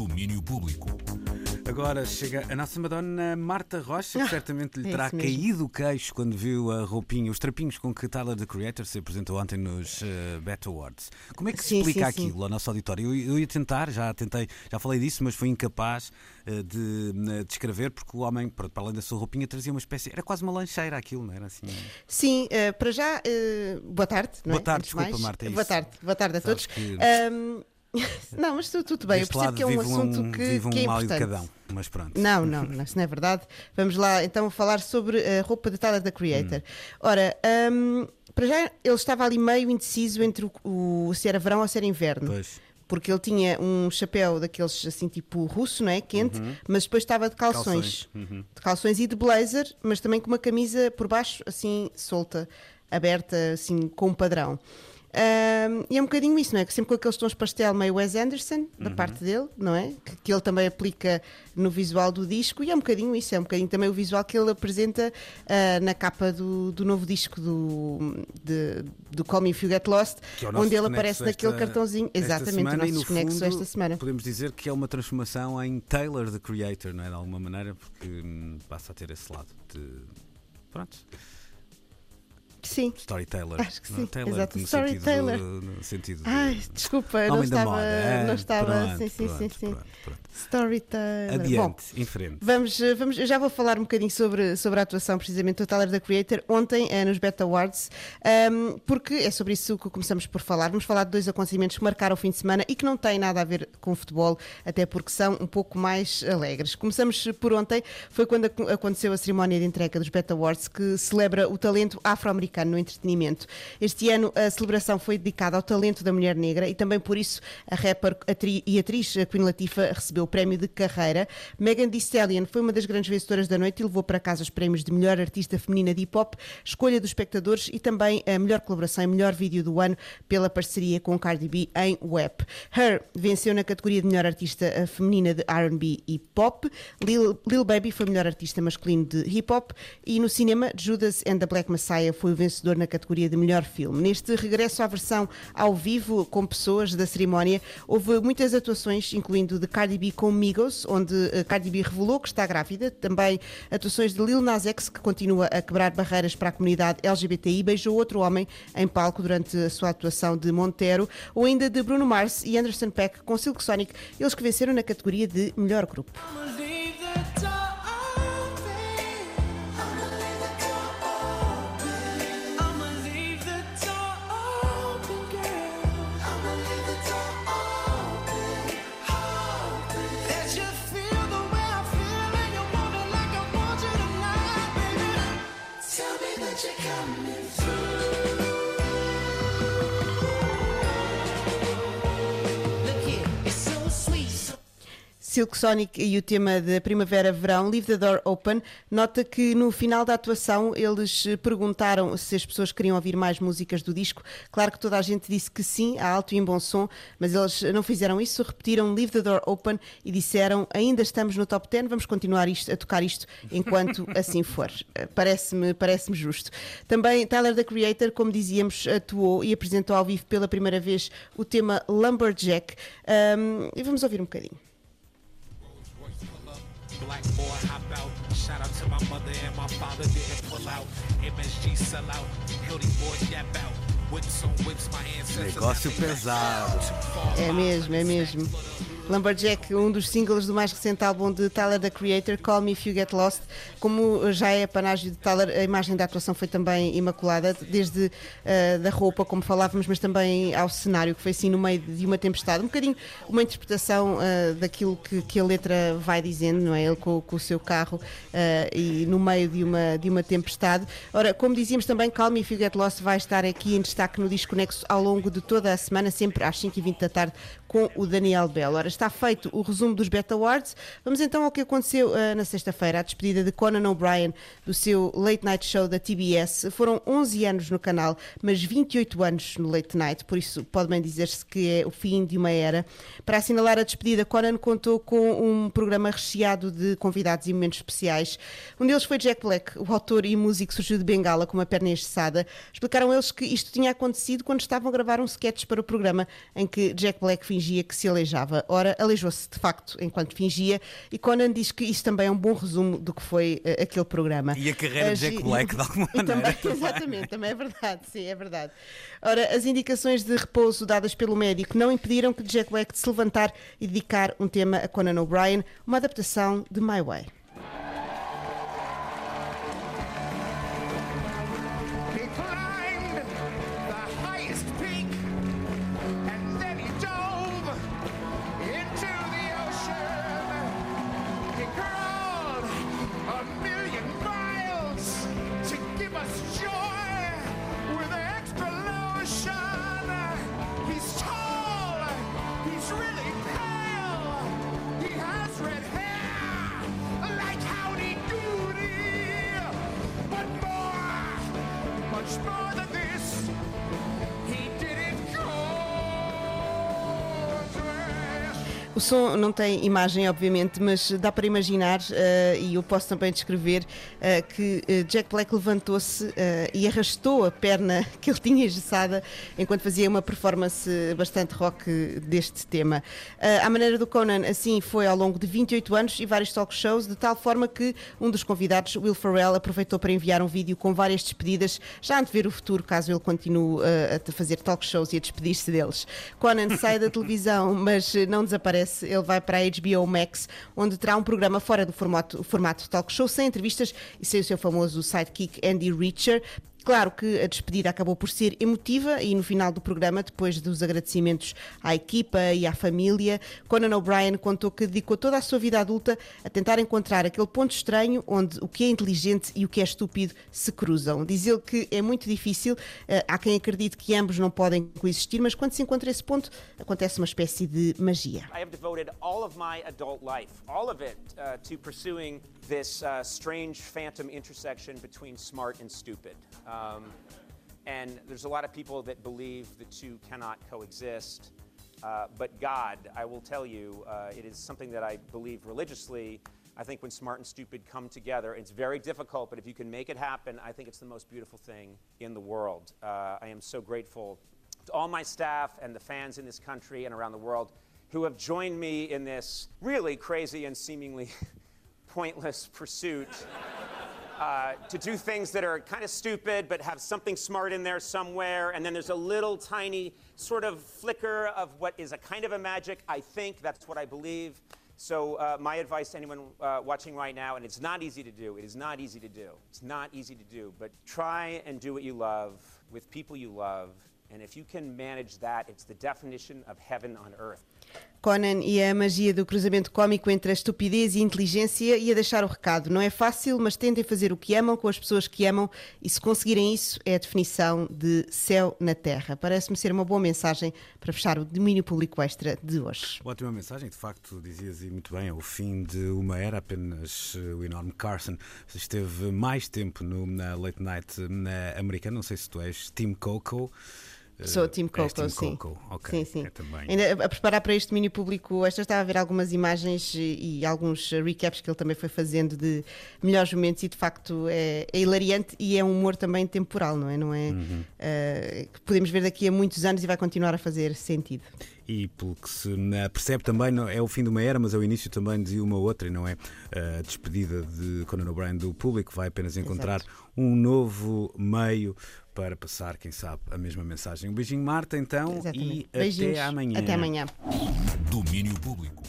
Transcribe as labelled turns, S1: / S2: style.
S1: Domínio Público.
S2: Agora chega a nossa Madonna Marta Rocha, que
S3: Ah,
S2: certamente lhe
S3: é
S2: terá
S3: mesmo.
S2: caído o queixo quando viu a roupinha, os trapinhos com que Tyler the Creator se apresentou ontem nos uh, Bet Awards. Como é que se
S3: Sim,
S2: explica
S3: sim, sim.
S2: aquilo ao nosso auditório? Eu, eu ia tentar, já tentei, já falei disso, mas fui incapaz uh, de uh, descrever porque o homem, pronto, para além da sua roupinha, trazia uma espécie, era quase uma lancheira aquilo, não era assim?
S3: Sim, eh, para já, eh, boa tarde. Não
S2: Boa
S3: é?
S2: tarde,
S3: de
S2: desculpa,
S3: mais.
S2: Marta, é
S3: Boa
S2: isso.
S3: tarde, boa tarde a
S2: Sabes
S3: todos.
S2: que-
S3: Ahm, não, mas tu- tudo bem, eu
S2: Deste
S3: percebo
S2: lado
S3: que é um assunto que,
S2: vive um
S3: que é importante.
S2: mas pronto.
S3: Não, não, não, isso não é verdade. Vamos lá então falar sobre a roupa de Tyler the Creator. Ora, hum, para já ele estava ali meio indeciso entre o, o- se era verão ou se era inverno.
S2: Pois.
S3: Porque ele tinha um chapéu daqueles assim tipo russo, não é? Quente, mas depois estava de calções.
S2: Uhum. Calções, uhum.
S3: De calções e de blazer, mas também com uma camisa por baixo assim solta, aberta, assim com um padrão. E é um bocadinho isso, não é? Que sempre com aqueles tons pastel meio Wes Anderson, da
S2: Uhum.
S3: parte dele, não é? Que, que ele também aplica no visual do disco, e é um bocadinho isso, é um bocadinho também o visual que ele apresenta ah, na capa do, do novo disco do, de- do Call Me If You Get Lost,
S2: é
S3: onde ele aparece naquele
S2: esta-
S3: cartãozinho.
S2: esta
S3: Exatamente,
S2: semana,
S3: o nosso
S2: no
S3: desconexo esta semana.
S2: Podemos dizer que é uma transformação em Taylor the Creator, não é? De alguma maneira, porque hum, passa a ter esse lado de. Pronto,
S3: Sim.
S2: storyteller.
S3: Acho que
S2: não é?
S3: sim,
S2: Taylor,
S3: exato,
S2: no
S3: storyteller.
S2: Sentido, no sentido de-
S3: Ai, desculpa, não estava.
S2: moda. é,
S3: não estava.
S2: pronto,
S3: sim, sim,
S2: pronto,
S3: sim, sim. Storyteller. Bom,
S2: Adiante, em frente.
S3: Vamos, eh, vamos, eu já vou falar um bocadinho sobre, sobre a atuação precisamente do Tyler da Creator ontem eh, nos Beta Awards, ahm, porque é sobre isso que começamos por falar. Vamos falar de dois acontecimentos que marcaram o fim de semana e que não têm nada a ver com futebol, até porque são um pouco mais alegres. Começamos por ontem, foi quando ac- aconteceu a cerimónia de entrega dos Beta Awards, que celebra o talento afro-americano no entretenimento. Este ano a celebração foi dedicada ao talento da mulher negra e também por isso a rapper atri- e atriz Queen Latifah recebeu o prémio de carreira. Megan Thee Stallion foi uma das grandes vencedoras da noite e levou para casa os prémios de melhor artista feminina de hip hop, escolha dos espectadores e também a melhor colaboração e melhor vídeo do ano pela parceria com Cardi B em Web. Her venceu na categoria de melhor artista eh, feminina de R&B e pop. Lil, Lil Baby foi melhor artista masculino de hip hop e no cinema Judas and the Black Messiah foi o vencedor na categoria de melhor filme. Neste regresso à versão ao vivo com pessoas da cerimónia, houve muitas atuações, incluindo de Cardi B com Migos, onde eh, Cardi B revelou que está grávida, também atuações de Lil Nas X, que continua a quebrar barreiras para a comunidade LGBTI, beijou outro homem em palco durante a sua atuação de Montero, ou ainda de Bruno Mars e Anderson Peck com Silk Sonic, eles que venceram na categoria de melhor grupo.
S4: That you're coming through.
S3: Silk Sonic e o tema da primavera-verão, Leave the Door Open, nota que no final da atuação eles eh, perguntaram se as pessoas queriam ouvir mais músicas do disco. Claro que toda a gente disse que sim, a alto e em bom som, mas eles não fizeram isso, repetiram Leave the Door Open e disseram ainda estamos no top 10, vamos continuar isto, a tocar isto enquanto assim for. Eh, Parece-me parece justo. Também Tyler, the Creator, como dizíamos, atuou e apresentou ao vivo pela primeira vez o tema Lumberjack. Ahm, e vamos ouvir um bocadinho.
S5: Black boy hop out. Shout out to my mother and my father didn't pull out. MSG sell out. Hildy boys yap out. Whips on whips, my ancestors.
S2: Negócio pesado.
S3: É mesmo, é mesmo. Lumberjack, um dos singles do mais recente álbum de Tyler, the Creator, Call Me If You Get Lost. Como já é panágio de Tyler, a imagem da atuação foi também imaculada, desde eh, da roupa, como falávamos, mas também ao cenário, que foi assim no meio de uma tempestade. Um bocadinho uma interpretação eh, daquilo que, que a letra vai dizendo, não é? Ele com, com o seu carro eh, e no meio de uma, de uma tempestade. Ora, como dizíamos também, Call Me If You Get Lost vai estar aqui em destaque no Desconexo ao longo de toda a semana, sempre às 5h20 da tarde, com o Daniel Bell. Ora, está feito o resumo dos Beta Awards. Vamos então ao que aconteceu eh, na sexta-feira, a despedida de Conan O'Brien do seu Late Night Show da TBS. Foram 11 anos no canal, mas 28 anos no Late Night, por isso pode bem dizer-se que é o fim de uma era. Para assinalar a despedida, Conan contou com um programa recheado de convidados e momentos especiais. Um deles foi Jack Black, o autor e músico que surgiu de Bengala com uma perna engessada. Explicaram eles que isto tinha acontecido quando estavam a gravar um sketch para o programa em que Jack Black fingia que se aleijava. Ora, embora, aleijou-se de facto enquanto fingia e Conan diz que isso também é um bom resumo do que foi eh, aquele programa.
S2: E a carreira de Jack
S3: gi-
S2: Black, de alguma
S3: E também-
S2: maneira.
S3: exatamente, também é verdade, sim, é verdade. Ora, as indicações de repouso dadas pelo médico não impediram que Jack Black se levantar e dedicar um tema a Conan O'Brien, uma adaptação de My Way.
S4: He
S3: O som não tem imagem, obviamente, mas dá para imaginar, eh, e eu posso também descrever, eh, que eh, Jack Black levantou-se eh, e arrastou a perna que ele tinha engessada enquanto fazia uma performance bastante rock deste tema. Eh, à maneira do Conan, assim foi ao longo de 28 anos e vários talk shows, de tal forma que um dos convidados, Will Ferrell, aproveitou para enviar um vídeo com várias despedidas, já antever o futuro, caso ele continue a fazer talk shows e a despedir-se deles. Conan sai da televisão, mas não desaparece. Ele vai para a HBO Max, onde terá um programa fora do formato, formato talk show, sem entrevistas e sem o seu famoso sidekick Andy Richer. Claro que a despedida acabou por ser emotiva e no final do programa, depois dos agradecimentos à equipa e à família, Conan O'Brien contou que dedicou toda a sua vida adulta a tentar encontrar aquele ponto estranho onde o que é inteligente e o que é estúpido se cruzam. Diz ele que é muito difícil, eh, há quem acredite que ambos não podem coexistir, mas quando se encontra esse ponto, acontece uma espécie de magia.
S1: I have devoted all of my adult life, all of it, uh, to pursuing this uh, strange phantom intersection between smart and stupid. Um, and there's a lot of people that believe the two cannot coexist. Uh, but God, I will tell you, uh, it is something that I believe religiously. I think when smart and stupid come together, it's very difficult, but if you can make it happen, I think it's the most beautiful thing in the world. Uh, I am so grateful to all my staff and the fans in this country and around the world who have joined me in this really crazy and seemingly pointless pursuit uh, to do things that are kind of stupid but have something smart in there somewhere. And then there's a little tiny sort of flicker of what is a kind of a magic. I think that's what I believe. So, uh, my advice to anyone uh, watching right now, and it's not easy to do, it is not easy to do. It's not easy to do, but try and do what you love with people you love. And if you can manage that, it's the definition of heaven on earth.
S3: Conan e a magia do cruzamento cómico entre a estupidez e a inteligência e a deixar o recado. Não é fácil, mas tentem fazer o que amam com as pessoas que amam e se conseguirem isso é a definição de céu na terra. Parece-me ser uma boa mensagem para fechar o domínio público extra de hoje.
S2: Ótima mensagem, de facto, dizias e muito bem, é o fim de uma era, apenas eh, o enorme Carson esteve mais tempo no na late night na americana, não sei se tu és Tim Coco. Eh,
S3: Sou Tim
S2: és
S3: Coco,
S2: Tim
S3: sim.
S2: Coco, ok.
S3: Sim, sim.
S2: É também.
S3: Ainda a preparar para este domínio público extra estava a ver algumas imagens e, e alguns recaps que ele também foi fazendo de melhores momentos e de facto é, é hilariante e é um humor também temporal, não é? Não é
S2: Uhum.
S3: eh, que podemos ver daqui a muitos anos e vai continuar a fazer sentido.
S2: E pelo que se percebe também, não é o fim de uma era, mas é o início também de uma outra, e não é a despedida de Conan O'Brien do público, vai apenas encontrar um novo meio para passar, quem sabe, a mesma mensagem. Um beijinho, Marta, então,
S3: Exatamente.
S2: e
S3: Beijinhos.
S2: até amanhã.
S3: Até amanhã.
S6: Domínio Público.